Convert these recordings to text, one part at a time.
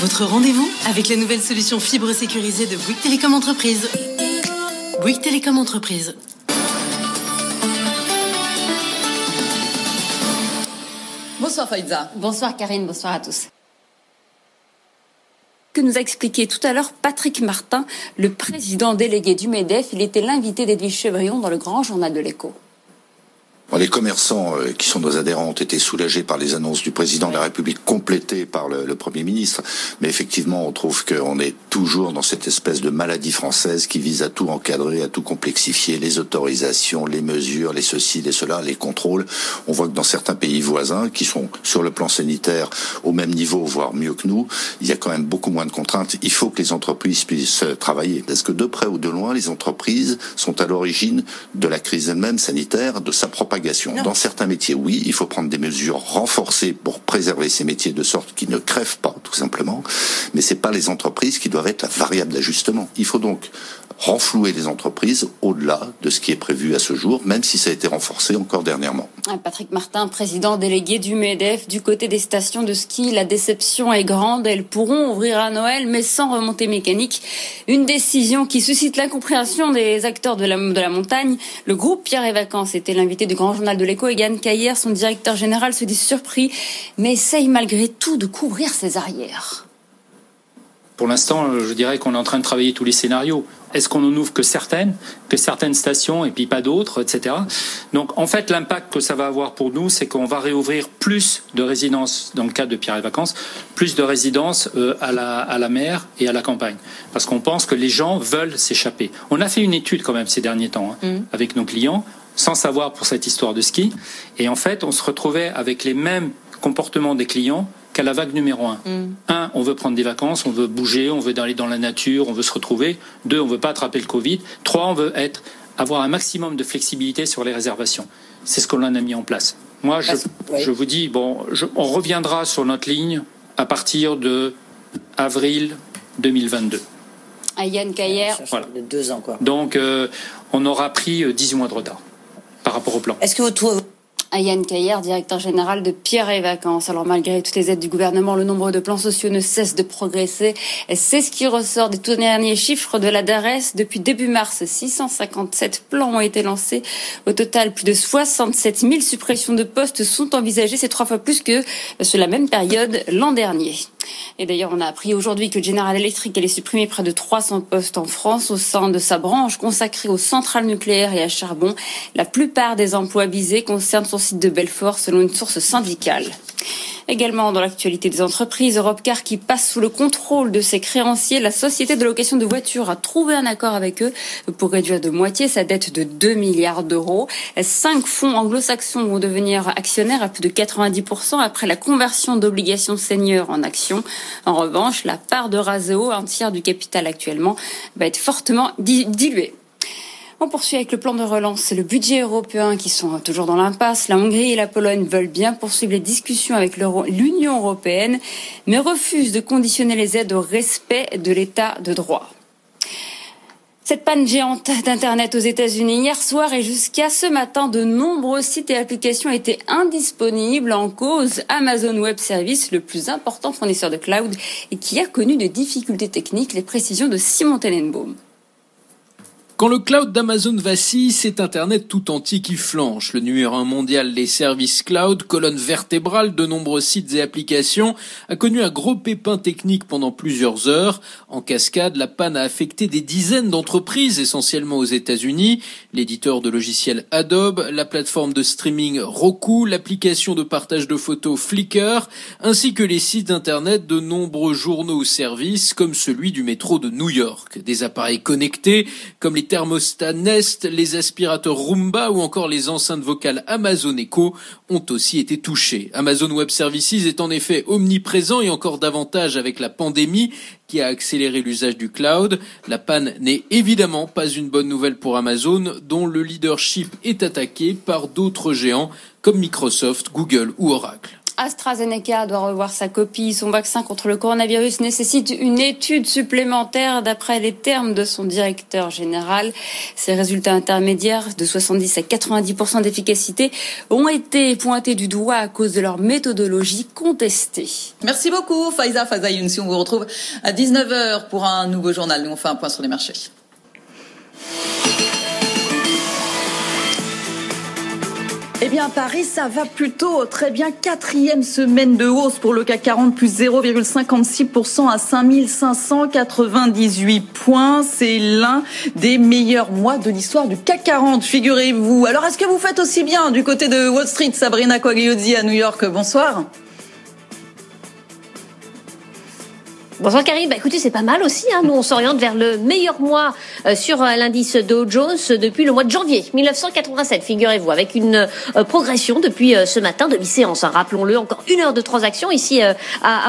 Votre rendez-vous avec la nouvelle solution fibre sécurisée de Bouygues Télécom Entreprise. Bouygues Télécom Entreprise. Bonsoir Faïza. Bonsoir Karine, bonsoir à tous que nous a expliqué tout à l'heure Patrick Martin, le président délégué du MEDEF. Il était l'invité d'Edwige Chevrillon dans le grand journal de l'écho. Les commerçants euh, qui sont nos adhérents ont été soulagés par les annonces du président de la République complétées par le, Premier ministre. Mais effectivement, on trouve qu'on est toujours dans cette espèce de maladie française qui vise à tout encadrer, à tout complexifier, les autorisations, les mesures, les ceci, les cela, les contrôles. On voit que dans certains pays voisins, qui sont sur le plan sanitaire au même niveau, voire mieux que nous, il y a quand même beaucoup moins de contraintes. Il faut que les entreprises puissent travailler. Parce que de près ou de loin, les entreprises sont à l'origine de la crise elle-même sanitaire, de sa propagation dans certains métiers, oui, il faut prendre des mesures renforcées pour préserver ces métiers de sorte qu'ils ne crèvent pas, tout simplement. Mais c'est pas les entreprises qui doivent être la variable d'ajustement. Il faut donc renflouer les entreprises au-delà de ce qui est prévu à ce jour, même si ça a été renforcé encore dernièrement. Patrick Martin, président délégué du MEDEF, du côté des stations de ski, la déception est grande. Elles pourront ouvrir à Noël, mais sans remontée mécanique. Une décision qui suscite l'incompréhension des acteurs de la, montagne. Le groupe Pierre et Vacances était l'invité du grand journal de l'écho. Et Yann Caillère, son directeur général, se dit surpris, mais essaye malgré tout de couvrir ses arrières. Pour l'instant, je dirais qu'on est en train de travailler tous les scénarios. Est-ce qu'on en ouvre que certaines, que certaines stations et puis pas d'autres, etc. Donc en fait, l'impact que ça va avoir pour nous, c'est qu'on va réouvrir plus de résidences dans le cadre de Pierre et Vacances, plus de résidences euh, à, la, à la mer et à la campagne, parce qu'on pense que les gens veulent s'échapper. On a fait une étude quand même ces derniers temps hein, mm. avec nos clients, sans savoir pour cette histoire de ski, et en fait, on se retrouvait avec les mêmes comportements des clients qu'à la vague numéro un. Mm. Un, on veut prendre des vacances, on veut bouger, on veut aller dans la nature, on veut se retrouver. Deux, on veut pas attraper le Covid. Trois, on veut être, avoir un maximum de flexibilité sur les réservations. C'est ce qu'on a mis en place. Moi, je, je vous dis, bon, on reviendra sur notre ligne à partir de avril 2022. À Yann Cayer. Voilà. De deux ans, quoi. Donc, euh, on aura pris 18 mois de retard par rapport au plan. Est-ce que vous trouvez Yann Caillère, directeur général de Pierre et Vacances. Alors malgré toutes les aides du gouvernement, le nombre de plans sociaux ne cesse de progresser. C'est ce qui ressort des tout derniers chiffres de la DARES. Depuis début mars, 657 plans ont été lancés. Au total, plus de 67 000 suppressions de postes sont envisagées. C'est trois fois plus que sur la même période l'an dernier. Et d'ailleurs, on a appris aujourd'hui que General Electric allait supprimer près de 300 postes en France au sein de sa branche consacrée aux centrales nucléaires et à charbon. La plupart des emplois visés concernent son site de Belfort, selon une source syndicale. Également dans l'actualité des entreprises, Europcar qui passe sous le contrôle de ses créanciers, la société de location de voitures a trouvé un accord avec eux pour réduire de moitié sa dette de 2 milliards d'euros. Cinq fonds anglo-saxons vont devenir actionnaires à plus de 90% après la conversion d'obligations seniors en actions. En revanche, la part de Raseo, un tiers du capital actuellement, va être fortement diluée. On poursuit avec le plan de relance et le budget européen qui sont toujours dans l'impasse. La Hongrie et la Pologne veulent bien poursuivre les discussions avec l'Union européenne, mais refusent de conditionner les aides au respect de l'état de droit. Cette panne géante d'Internet aux États-Unis hier soir et jusqu'à ce matin, de nombreux sites et applications étaient indisponibles en cause Amazon Web Service, le plus important fournisseur de cloud et qui a connu des difficultés techniques. Les précisions de Simon Tenenbaum. Quand le cloud d'Amazon vacille, c'est Internet tout entier qui flanche. Le numéro un mondial des services cloud, colonne vertébrale de nombreux sites et applications, a connu un gros pépin technique pendant plusieurs heures. En cascade, la panne a affecté des dizaines d'entreprises, essentiellement aux États-Unis. L'éditeur de logiciels Adobe, la plateforme de streaming Roku, l'application de partage de photos Flickr, ainsi que les sites Internet de nombreux journaux ou services, comme celui du métro de New York. Des appareils connectés, comme les thermostats Nest, les aspirateurs Roomba ou encore les enceintes vocales Amazon Echo ont aussi été touchés. Amazon Web Services est en effet omniprésent et encore davantage avec la pandémie qui a accéléré l'usage du cloud. La panne n'est évidemment pas une bonne nouvelle pour Amazon, dont le leadership est attaqué par d'autres géants comme Microsoft, Google ou Oracle. AstraZeneca doit revoir sa copie. Son vaccin contre le coronavirus nécessite une étude supplémentaire d'après les termes de son directeur général. Ces résultats intermédiaires de 70 à 90% d'efficacité ont été pointés du doigt à cause de leur méthodologie contestée. Merci beaucoup Faiza Si On vous retrouve à 19h pour un nouveau journal. Nous on fait un point sur les marchés. Eh bien, Paris, ça va plutôt très bien. Quatrième semaine de hausse pour le CAC 40, plus 0,56% à 5598 points. C'est l'un des meilleurs mois de l'histoire du CAC 40, figurez-vous. Alors, est-ce que vous faites aussi bien du côté de Wall Street, Sabrina Quagliozzi à New York? Bonsoir. Bonsoir Karim, bah, écoutez c'est pas mal aussi. Hein. Nous on s'oriente vers le meilleur mois euh, sur euh, l'indice Dow Jones depuis le mois de janvier 1987, figurez-vous, avec une euh, progression depuis ce matin, demi-séance. Hein. Rappelons-le, encore une heure de transaction ici à,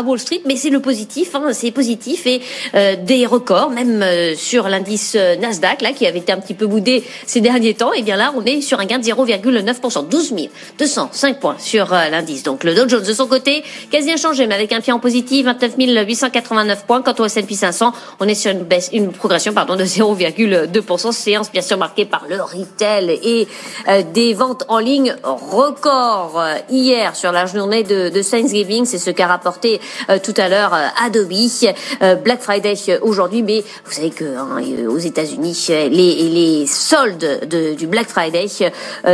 Wall Street, mais c'est le positif, hein. c'est positif et des records, même sur l'indice Nasdaq là qui avait été un petit peu boudé ces derniers temps. Et bien là on est sur un gain de 0,9%, 12 205 points sur l'indice. Donc le Dow Jones de son côté quasi inchangé, mais avec un pied en positif, 29 880 points. Quant au S&P 500, on est sur une baisse, une progression pardon de 0,2%. Séance bien sûr marquée par le retail et euh, des ventes en ligne record euh, hier sur la journée de, de Thanksgiving. C'est ce qu'a rapporté euh, tout à l'heure Adobe. Black Friday aujourd'hui, mais vous savez que hein, aux États-Unis, les, les soldes de, du Black Friday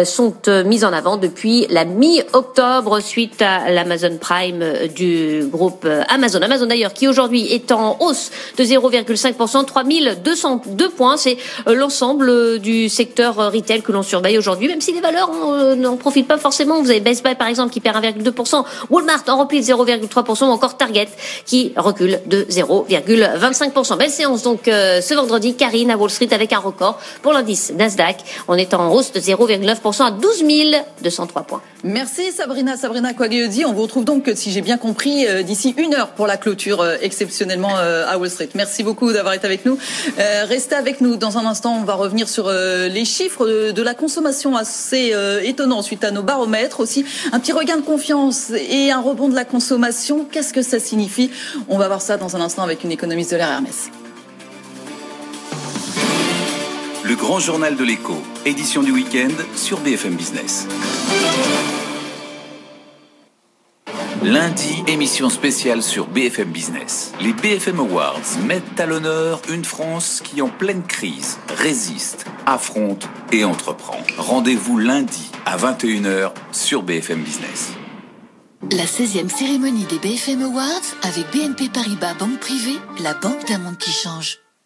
sont mis en avant depuis la mi-octobre suite à l'Amazon Prime du groupe Amazon. Amazon d'ailleurs qui aujourd'hui est en hausse de 0,5%, 3202 points. C'est euh, l'ensemble euh, du secteur euh, retail que l'on surveille aujourd'hui, même si les valeurs n'en profitent pas forcément. Vous avez Best Buy par exemple qui perd 1,2%, Walmart en repli de 0,3% ou encore Target qui recule de 0,25%. Belle séance donc ce vendredi, Karine à Wall Street avec un record pour l'indice Nasdaq. On est en hausse de 0,9% à 12 203 points. Merci Sabrina. Sabrina Quagliozzi. On vous retrouve donc, si j'ai bien compris, d'ici une heure pour la clôture exceptionnelle exceptionnellement euh, à Wall Street. Merci beaucoup d'avoir été avec nous. Euh, restez avec nous. Dans un instant, on va revenir sur euh, les chiffres de, la consommation assez étonnants suite à nos baromètres. Aussi, un petit regain de confiance et un rebond de la consommation. Qu'est-ce que ça signifie? On va voir ça dans un instant avec une économiste de l'air Hermès. Le grand journal de l'écho, édition du week-end sur BFM Business. Lundi, émission spéciale sur BFM Business. Les BFM Awards mettent à l'honneur une France qui, en pleine crise, résiste, affronte et entreprend. Rendez-vous lundi à 21h sur BFM Business. La 16e cérémonie des BFM Awards avec BNP Paribas Banque Privée, la banque d'un monde qui change.